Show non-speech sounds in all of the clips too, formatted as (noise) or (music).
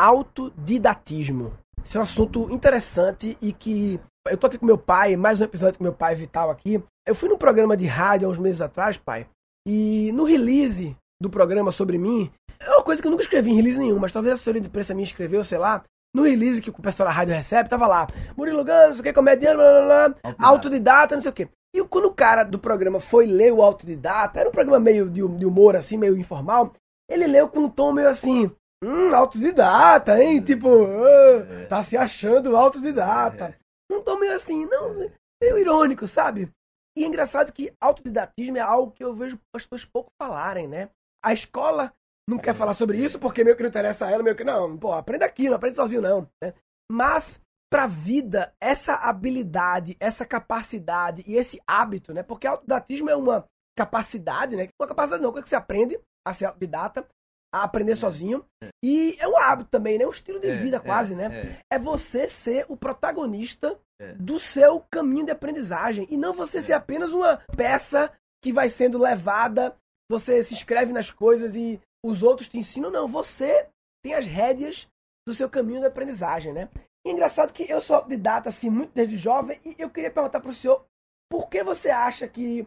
autodidatismo. Esse é um assunto interessante e que eu tô aqui com meu pai, mais um episódio com meu pai Vital aqui. Eu fui num programa de rádio há uns meses atrás, pai, e no release do programa sobre mim, é uma coisa que eu nunca escrevi em release nenhum, mas talvez a senhora de imprensa minha escreveu, sei lá, no release que o pessoal da rádio recebe, tava lá, Murilo Gano, não sei o que, comediante, blá, blá, blá, autodidata. autodidata, não sei o que. E quando o cara do programa foi ler o autodidata, era um programa meio de humor, assim, meio informal, ele leu com um tom meio assim, hum, autodidata, hein? Tipo, ah, tá se achando autodidata. Um tom meio assim, não, meio irônico, sabe? E é engraçado que autodidatismo é algo que eu vejo as pessoas pouco falarem, né? A escola não quer falar sobre isso porque meio que não interessa a ela, meio que não, pô, aprenda aqui, não aprende sozinho não, né? Mas para a vida, essa habilidade, essa capacidade e esse hábito, né? Porque autodidatismo é uma capacidade, né? Uma capacidade não, coisa que você aprende a ser autodidata, a aprender sozinho. E é um hábito também, né? Um estilo de é, vida quase, é, né? É. é. você ser o protagonista é. do seu caminho de aprendizagem e não você ser apenas uma peça que vai sendo levada, você se inscreve nas coisas e os outros te ensinam, não, você tem as rédeas do seu caminho de aprendizagem, né? E é engraçado que eu sou autodidata, assim, muito desde jovem, e eu queria perguntar para o senhor, por que você acha que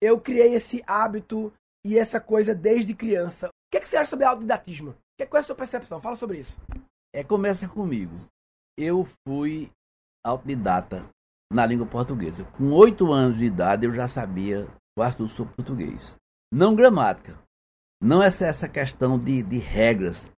eu criei esse hábito e essa coisa desde criança? Que, é que você acha sobre autodidatismo? Que, qual é a sua percepção? Fala sobre isso. É, começa comigo. Eu fui autodidata na língua portuguesa. Com oito anos de idade, eu já sabia quase tudo sobre português. Não gramática, não é essa questão de, de regras.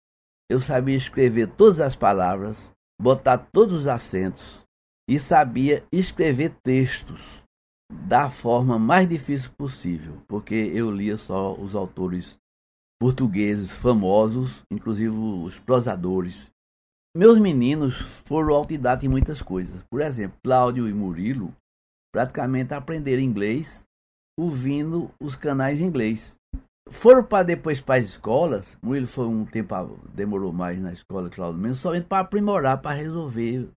Eu sabia escrever todas as palavras, botar todos os acentos e sabia escrever textos da forma mais difícil possível, porque eu lia só os autores portugueses famosos, inclusive os prosadores. Meus meninos foram autodidatas em muitas coisas. Por exemplo, Cláudio e Murilo praticamente aprenderam inglês ouvindo os canais em inglês. Foram para depois para as escolas. Murilo foi um tempo, demorou mais na escola, Claudio mesmo, somente para aprimorar, para resolver.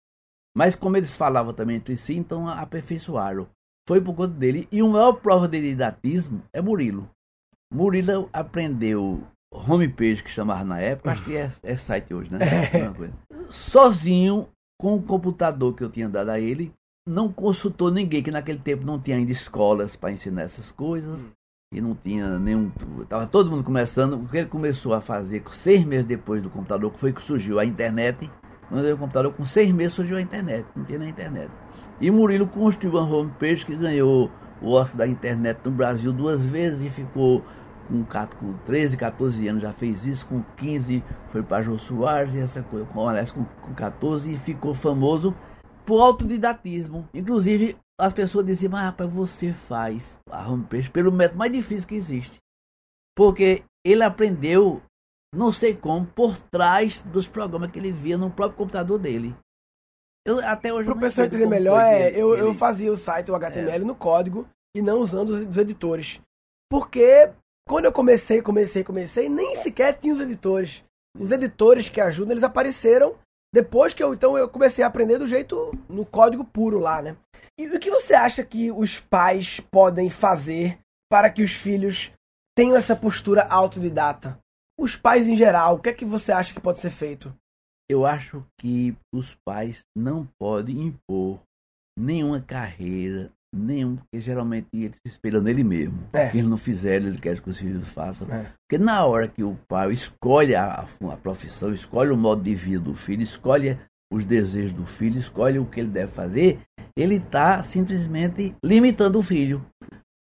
Mas como eles falavam também entre si, então aperfeiçoaram. Foi por conta dele. E o maior prova de didatismo é Murilo. Murilo aprendeu homepage, que chamava na época, acho que é, é site hoje, né? (laughs) É. Sozinho, com o computador que eu tinha dado a ele, não consultou ninguém, que naquele tempo não tinha ainda escolas para ensinar essas coisas e não tinha nenhum. Tava todo mundo começando. O que ele começou a fazer seis meses depois do computador, que foi que surgiu a internet. Quando veio o computador, com seis meses surgiu a internet. Não tinha na internet. E Murilo construiu uma homepage que ganhou o Oscar da internet no Brasil duas vezes e ficou com, com 13, 14 anos, já fez isso, com 15 foi para Jô Soares e essa coisa, com, aliás, com, com 14 e ficou famoso por autodidatismo. Inclusive, as pessoas diziam, mas rapaz, você faz a homepage pelo método mais difícil que existe. Porque ele aprendeu, não sei como, por trás dos programas que ele via no próprio computador dele. Eu, até hoje Para o pessoal entender melhor, é, eu, eu fazia o site, o HTML, é. no código e não usando os, os editores. Porque quando eu comecei, comecei, comecei, nem sequer tinha os editores. Os editores que ajudam, eles apareceram depois que eu então eu comecei a aprender do jeito no código puro lá, né? E o que você acha que os pais podem fazer para que os filhos tenham essa postura autodidata? Os pais em geral, o que é que você acha que pode ser feito? Eu acho que os pais não podem impor nenhuma carreira, nenhum, porque geralmente ele se espelha nele mesmo. É. Que ele não fizer, ele quer que os filhos façam. É. Porque na hora que o pai escolhe a, a profissão, escolhe o modo de vida do filho, escolhe os desejos do filho, escolhe o que ele deve fazer, ele está simplesmente limitando o filho.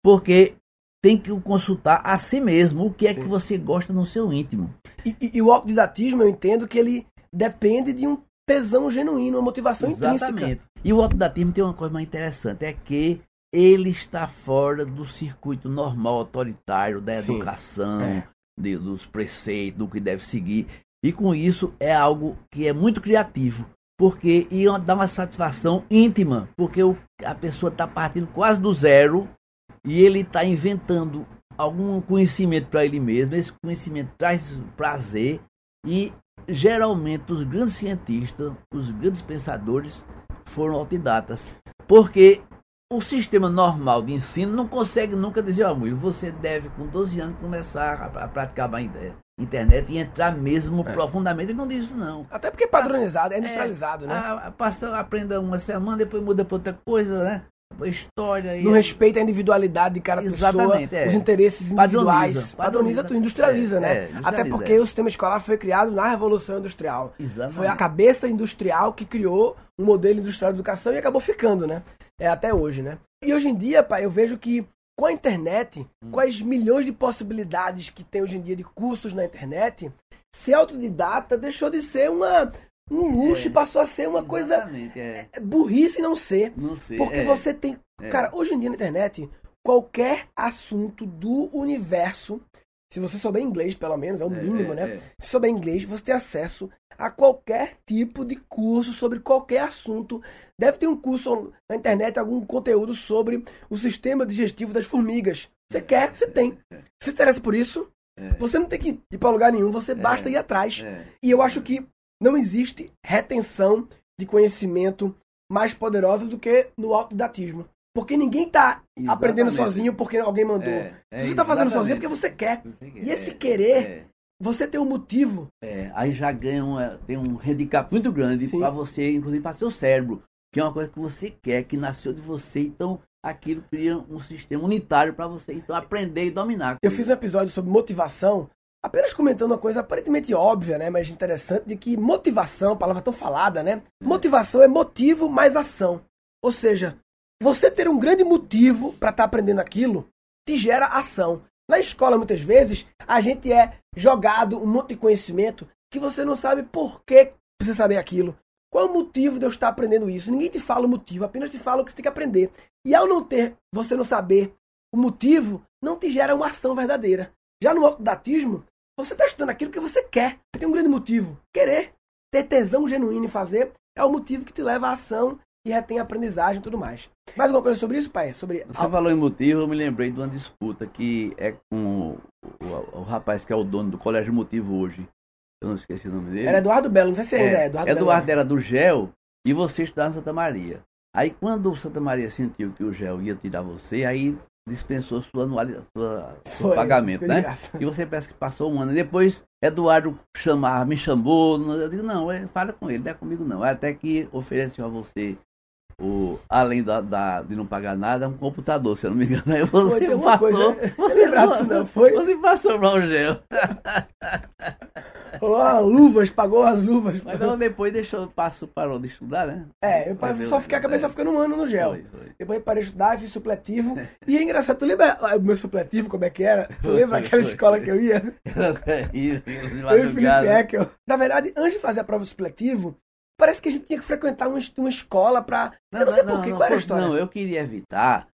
Porque tem que consultar a si mesmo o que é Sim. que você gosta no seu íntimo. E, e, e, o autodidatismo, eu entendo que ele depende de um tesão genuíno, uma motivação Exatamente. intrínseca. E o autodidatismo tem uma coisa mais interessante, é que ele está fora do circuito normal autoritário da educação, é. de, dos preceitos, do que deve seguir. E com isso é algo que é muito criativo, porque ia dar uma satisfação íntima, porque o, a pessoa está partindo quase do zero e ele está inventando algum conhecimento para ele mesmo. Esse conhecimento traz prazer e geralmente os grandes cientistas, os grandes pensadores foram autodidatas, porque o sistema normal de ensino não consegue nunca dizer, ó, oh, você deve com 12 anos começar a, a praticar a internet e entrar mesmo É. profundamente. Ele não diz isso, não. Até porque é padronizado, é industrializado, né? Ah, passa, aprenda uma semana, depois muda pra outra coisa, né? História e. Não respeita a individualidade de cada Exatamente, pessoa, é. os interesses individuais. Padroniza, padroniza. tudo, industrializa, É, né? é, industrializa, Até porque o sistema escolar foi criado na Revolução Industrial. Exatamente. Foi a cabeça industrial que criou um modelo industrial de educação e acabou ficando, né? É até hoje, né? E hoje em dia, pai, eu vejo que com a internet, Hum. com as milhões de possibilidades que tem hoje em dia de cursos na internet, ser autodidata deixou de ser uma, um luxo É. e passou a ser uma coisa é. é burrice não ser. Não sei. Porque é. você tem. É. Cara, hoje em dia na internet, qualquer assunto do universo, se você souber inglês, pelo menos, é o É, mínimo, né? Se souber inglês, você tem acesso a qualquer tipo de curso sobre qualquer assunto. Deve ter um curso na internet, algum conteúdo sobre o sistema digestivo das formigas. Você quer, você tem. Se interessa por isso, você não tem que ir para lugar nenhum, você basta ir atrás. E eu acho que não existe retenção de conhecimento mais poderosa do que no autodidatismo. Porque ninguém tá aprendendo sozinho porque alguém mandou. É, é, você tá fazendo sozinho é porque você quer. E esse é, querer, é, você tem um motivo. é. aí já ganha uma, tem um handicap muito grande para você, inclusive para seu cérebro, que é uma coisa que você quer, que nasceu de você, então aquilo cria um sistema unitário para você então aprender e dominar. Eu fiz um episódio sobre motivação, apenas comentando uma coisa aparentemente óbvia, né? Mas interessante, de que motivação, palavra tão falada, né? Motivação é motivo mais ação. Ou seja, você ter um grande motivo para estar aprendendo aquilo te gera ação. Na escola, muitas vezes, a gente é jogado um monte de conhecimento que você não sabe por que precisa saber aquilo. Qual é o motivo de eu estar aprendendo isso? Ninguém te fala o motivo, apenas te fala o que você tem que aprender. E ao não ter, você não saber o motivo, não te gera uma ação verdadeira. Já no autodatismo, você está estudando aquilo que você quer. Você tem um grande motivo. Querer, ter tesão genuíno em fazer, é o motivo que te leva à ação e retém a aprendizagem e tudo mais. Mais alguma coisa sobre isso, pai? Sobre Você falou em motivo, eu me lembrei de uma disputa que é com o, o- o rapaz que é o dono do Colégio Motivo hoje. Eu não esqueci o nome dele. Era Eduardo Belo, não sei se ainda é, É, Eduardo, Eduardo, Belo. era do GEL e você estudava em Santa Maria. Aí quando o Santa Maria sentiu que o GEL ia tirar você, aí dispensou sua anualidade, sua, seu Foi, pagamento, ficou de né? graça. E você parece que passou um ano. E depois Eduardo chamar, me chamou. Eu digo, não, é, fala com ele, não é comigo não. Até que ofereceu a você, o, além da, da- de não pagar nada, um computador, se eu não me engano. (laughs) Aí você Foi, passou. coisa. Lembrava disso não, foi? Você passou para o GEL. (laughs) Rolou as luvas, pagou as luvas. Mas não, depois deixou, passou, parou de estudar, né? É, eu só fiquei a cabeça é. ficando um ano no gel. Foi, foi. Depois parei de estudar, fiz supletivo. E é engraçado, tu lembra ah, o meu supletivo, como é que era? Tu lembra aquela escola que eu ia? (laughs) E- e- de Eu e o Felipe. Eckel. Na verdade, antes de fazer a prova supletivo, parece que a gente tinha que frequentar uma, uma escola pra. eu não sei porquê, qual era a história? Não, eu queria evitar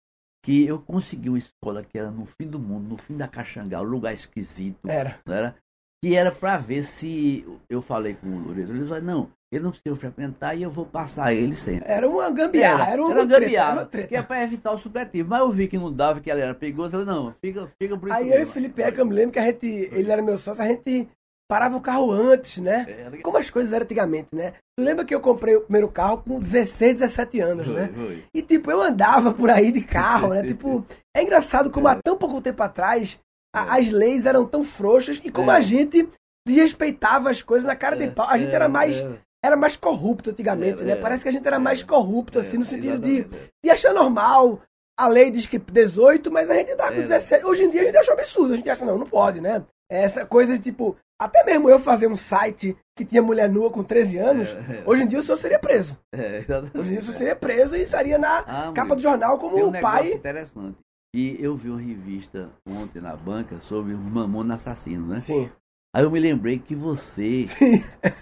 que eu consegui uma escola que era no fim do mundo, no fim da Caxangá, um lugar esquisito, Era. não era? Que era pra ver se eu falei com o Lourenço, ele falou, não, ele não precisa frequentar e eu vou passar ele sempre. Era uma gambiarra, era, uma, era treta, gambiarra, era uma treta. que é pra evitar o supletivo. Mas eu vi que não dava, que ele era perigoso, eu falei, não, fica, fica por isso Aí eu e o mesmo. Felipe Eckel, eu me lembro que a gente, ele era meu sócio, a gente parava o carro antes, né? Era- Como as coisas eram antigamente, né? Tu lembra que eu comprei o primeiro carro com 16, 17 anos, Foi, né? foi. E tipo, eu andava por aí de carro, né? (laughs) Tipo, é engraçado como há tão pouco tempo atrás a- as leis eram tão frouxas e como É. a gente desrespeitava as coisas na cara de pau. A gente era mais, era. era mais corrupto antigamente, É, né? é, Parece que a gente era é, mais corrupto, É, assim, no sentido de, de achar normal. A lei diz que 18, mas a gente dá com É. 17. Hoje em dia a gente acha absurdo. A gente acha, não, não pode, né? Essa coisa de tipo, até mesmo eu fazer um site que tinha mulher nua com 13 anos, É, é. hoje em dia o senhor seria preso. É. Hoje em dia o senhor seria preso e estaria na Ah, capa do jornal como um o pai. interessante. E eu vi uma revista ontem na banca sobre o Mamona Assassino, né? Sim, Aí eu me lembrei que você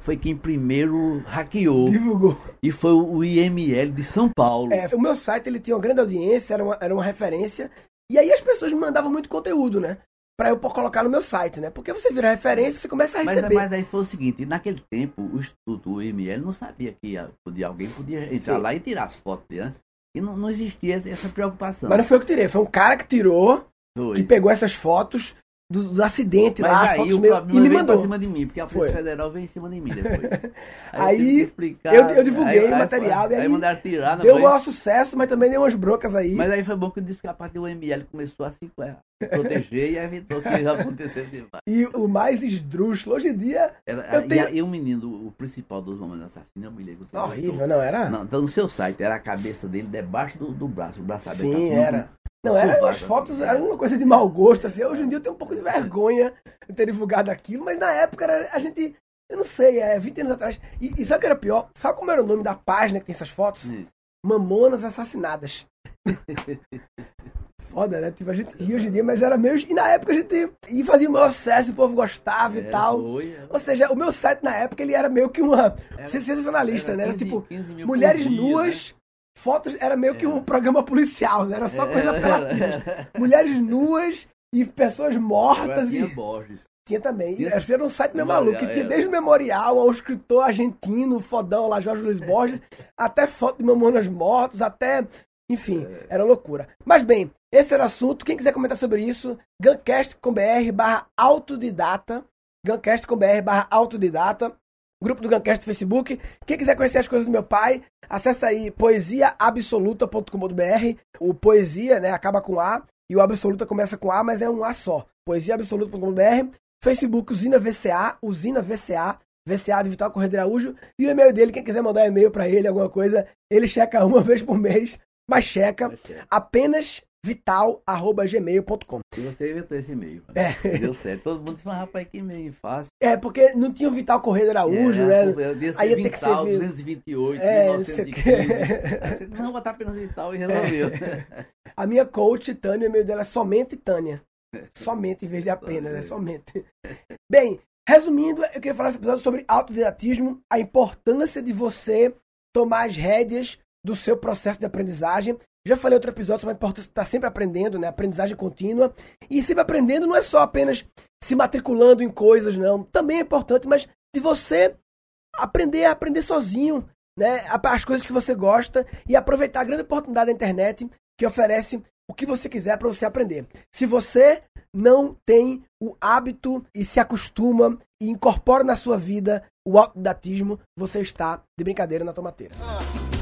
foi quem primeiro hackeou divulgou. e foi o IML de São Paulo. É, o meu site ele tinha uma grande audiência, era uma, era uma referência. E aí as pessoas me mandavam muito conteúdo, né? Pra eu colocar no meu site, né? Porque você vira referência, você começa a mas, receber. mas aí foi o seguinte, naquele tempo o Instituto o IML não sabia que ia- podia, alguém podia entrar Sim. lá e tirar as fotos, né? E não, não existia essa, preocupação. Mas não foi eu que tirei, foi um cara que tirou, Foi. que pegou essas fotos, dos, dos acidentes Mas lá, aí o e me mandou. pra cima de mim, porque a Polícia Foi. Federal veio em cima de mim depois. (laughs) Aí, eu que explicar, eu- eu divulguei o aí material, foi- e aí mandaram tirar, Deu um maior sucesso, mas também deu umas broncas aí. Mas aí foi bom que eu disse que a parte do ML começou a se é, proteger e evitou que isso (laughs) acontecesse demais. E o mais esdrúxulo, hoje em dia, Era, Eu tenho- e o menino, o principal dos homens assassinos, eu me lembro. horrível, gostou? não era? Não, então no seu site era a cabeça dele debaixo do, do braço, o braço aberto Sim, assim, era. Não, era, sovaco, as fotos eram uma coisa de mau gosto, assim. Hoje em dia eu tenho um pouco de vergonha de ter divulgado aquilo, mas na época era, a gente, eu não sei, é 20 anos atrás. E, e sabe o que era pior? Sabe como era o nome da página que tem essas fotos? Sim. Mamonas Assassinadas. (laughs) Foda, né? Tipo, a gente ria hoje em dia, mas era meio. E na época a gente ia fazia o maior sucesso, o povo gostava e É, tal. foi, é. Ou seja, o meu site na época ele era meio que uma. Era- sensacionalista, né? Era 15 tipo, 15 mil por mulheres dia, nuas, fotos, era meio que um programa policial, né? Era só né? coisa apelativa. (laughs) Mulheres nuas e pessoas mortas. tinha E... Borges. Tinha também. E Era um site meio maluco, que tinha é. desde o memorial ao escritor argentino, fodão lá, Jorge Luiz Borges, (laughs) até foto de mamonas mortos, até. Enfim, É. era loucura. Mas bem, esse era o assunto. Quem quiser comentar sobre isso, guncast.com.br barra autodidata. Guncast.com.br barra autodidata. Grupo do Guncast no Facebook. Quem quiser conhecer as coisas do meu pai, acessa aí poesiaabsoluta.com.br. O poesia, né, acaba com A e o absoluta começa com A, mas é um A só. Poesiaabsoluta.com.br. Facebook Usina VCA, Usina VCA, VCA de Vital Correia de Araújo. E o e-mail dele, quem quiser mandar um e-mail pra ele, alguma coisa, ele checa (laughs) uma vez por mês, mas checa apenas vital.gmail.com. E você inventou esse e-mail. É. Deu certo. Todo mundo disse, mas rapaz, que e-mail fácil. É, porque não tinha o Vital Correia de Araújo, É, né? Aí ia ter que Vital, ser vi- 228, É, não sei o 1915. quê. Aí você, não, botar apenas Vital e resolveu. A minha coach, Tânia, o e-mail dela é somente Tânia. (laughs) Somente, em vez de apenas, é somente. Bem, resumindo, eu queria falar nesse episódio sobre autodidatismo, a importância de você tomar as rédeas do seu processo de aprendizagem. Já falei outro episódio sobre a importância de estar sempre aprendendo, né? Aprendizagem contínua. E sempre aprendendo não é só apenas se matriculando em coisas, não. Também é importante, mas de você aprender a aprender sozinho, né? As coisas que você gosta e aproveitar a grande oportunidade da internet que oferece o que você quiser para você aprender. Se você não tem o hábito e se acostuma e incorpora na sua vida o autodidatismo, você está de brincadeira na tomateira.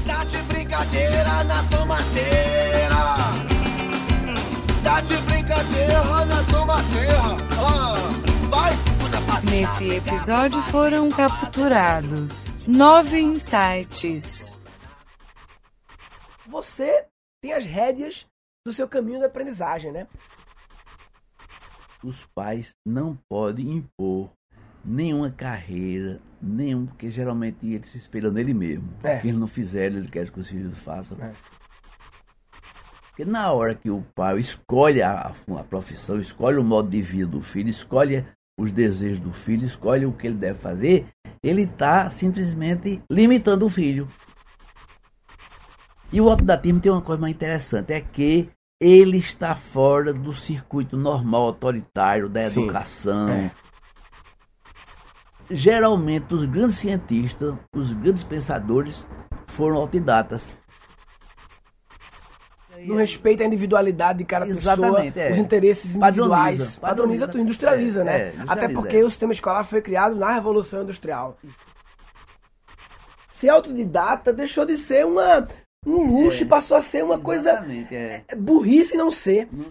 Tá de brincadeira na tomateira. Tá de brincadeira na tomateira. Ah, vai. Nesse episódio foram capturados nove insights. Você tem as rédeas do seu caminho de aprendizagem, né? Os pais não podem impor nenhuma carreira, nenhum, porque geralmente eles se espelham nele mesmo. É. O que eles não fizeram, eles querem que os filhos façam. É. Porque na hora que o pai escolhe a, a profissão, escolhe o modo de vida do filho, escolhe os desejos do filho, escolhe o que ele deve fazer, ele está simplesmente limitando o filho. E o autodatismo tem uma coisa mais interessante, é que ele está fora do circuito normal autoritário da Sim. educação. É. Geralmente os grandes cientistas, os grandes pensadores foram autodidatas. Não respeita a individualidade de cada pessoa, Exatamente, é. os interesses Padroniza, individuais. Padroniza, padroniza. tudo, industrializa, É, né? é, industrializa, Até porque o sistema escolar foi criado na Revolução Industrial. Ser autodidata deixou de ser uma, um luxo É, e passou a ser uma coisa é. é burrice não ser. Não.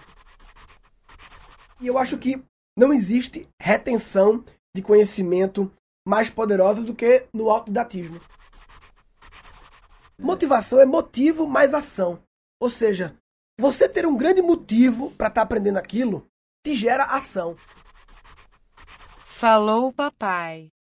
E eu acho que não existe retenção de conhecimento mais poderosa do que no autodidatismo. Motivação é motivo mais ação. Ou seja, você ter um grande motivo para estar aprendendo aquilo te gera ação. Falou papai.